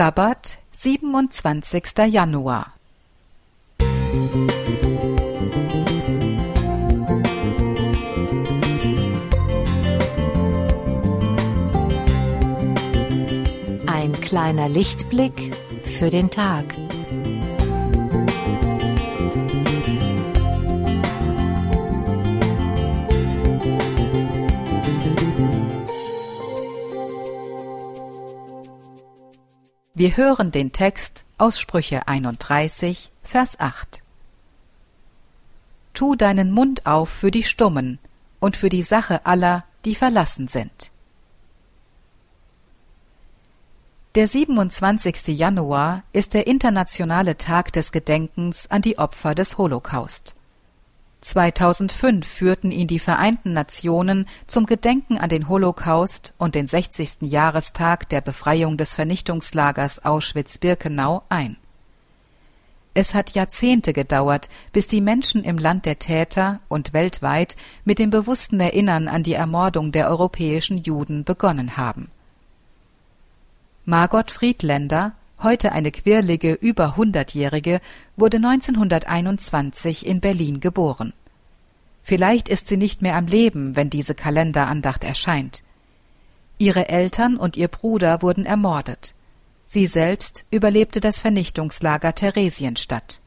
Sabbat, 27. Januar. Ein kleiner Lichtblick für den Tag. Wir hören den Text aus Sprüche 31, Vers 8. Tu deinen Mund auf für die Stummen und für die Sache aller, die verlassen sind. Der 27. Januar ist der internationale Tag des Gedenkens an die Opfer des Holocaust. 2005 führten ihn die Vereinten Nationen zum Gedenken an den Holocaust und den 60. Jahrestag der Befreiung des Vernichtungslagers Auschwitz-Birkenau ein. Es hat Jahrzehnte gedauert, bis die Menschen im Land der Täter und weltweit mit dem bewussten Erinnern an die Ermordung der europäischen Juden begonnen haben. Margot Friedländer, heute eine quirlige über hundertjährige, wurde 1921 in Berlin geboren. Vielleicht ist sie nicht mehr am Leben, wenn diese Kalenderandacht erscheint. Ihre Eltern und ihr Bruder wurden ermordet. Sie selbst überlebte das Vernichtungslager Theresienstadt.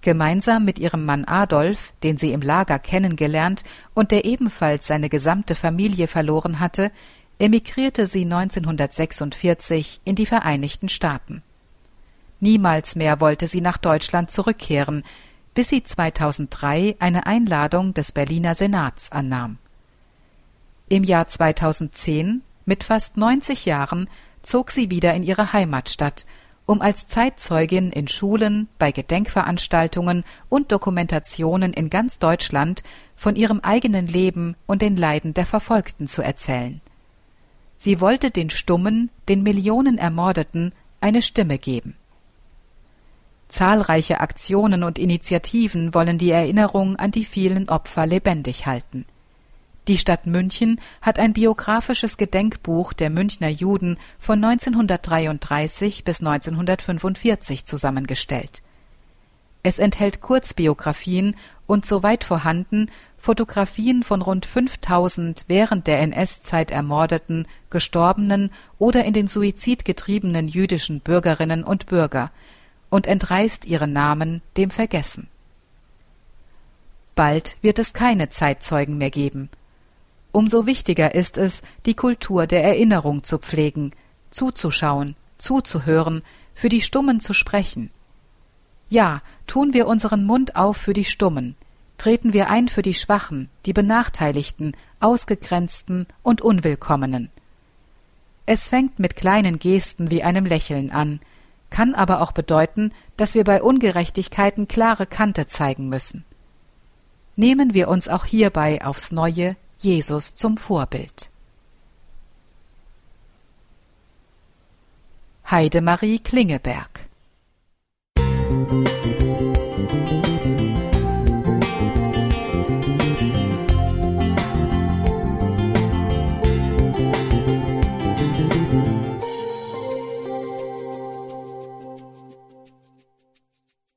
Gemeinsam mit ihrem Mann Adolf, den sie im Lager kennengelernt und der ebenfalls seine gesamte Familie verloren hatte, emigrierte sie 1946 in die Vereinigten Staaten. Niemals mehr wollte sie nach Deutschland zurückkehren, bis sie 2003 eine Einladung des Berliner Senats annahm. Im Jahr 2010, mit fast 90 Jahren, zog sie wieder in ihre Heimatstadt, um als Zeitzeugin in Schulen, bei Gedenkveranstaltungen und Dokumentationen in ganz Deutschland von ihrem eigenen Leben und den Leiden der Verfolgten zu erzählen. Sie wollte den Stummen, den Millionen Ermordeten, eine Stimme geben. Zahlreiche Aktionen und Initiativen wollen die Erinnerung an die vielen Opfer lebendig halten. Die Stadt München hat ein biografisches Gedenkbuch der Münchner Juden von 1933 bis 1945 zusammengestellt. Es enthält Kurzbiografien und soweit vorhanden Fotografien von rund 5000 während der NS-Zeit ermordeten, gestorbenen oder in den Suizid getriebenen jüdischen Bürgerinnen und Bürger und entreißt ihre Namen dem Vergessen. Bald wird es keine Zeitzeugen mehr geben. Umso wichtiger ist es, die Kultur der Erinnerung zu pflegen, zuzuschauen, zuzuhören, für die Stummen zu sprechen. Ja, tun wir unseren Mund auf für die Stummen, treten wir ein für die Schwachen, die Benachteiligten, Ausgegrenzten und Unwillkommenen. Es fängt mit kleinen Gesten wie einem Lächeln an, kann aber auch bedeuten, dass wir bei Ungerechtigkeiten klare Kante zeigen müssen. Nehmen wir uns auch hierbei aufs neue Jesus zum Vorbild. Heidemarie Klingeberg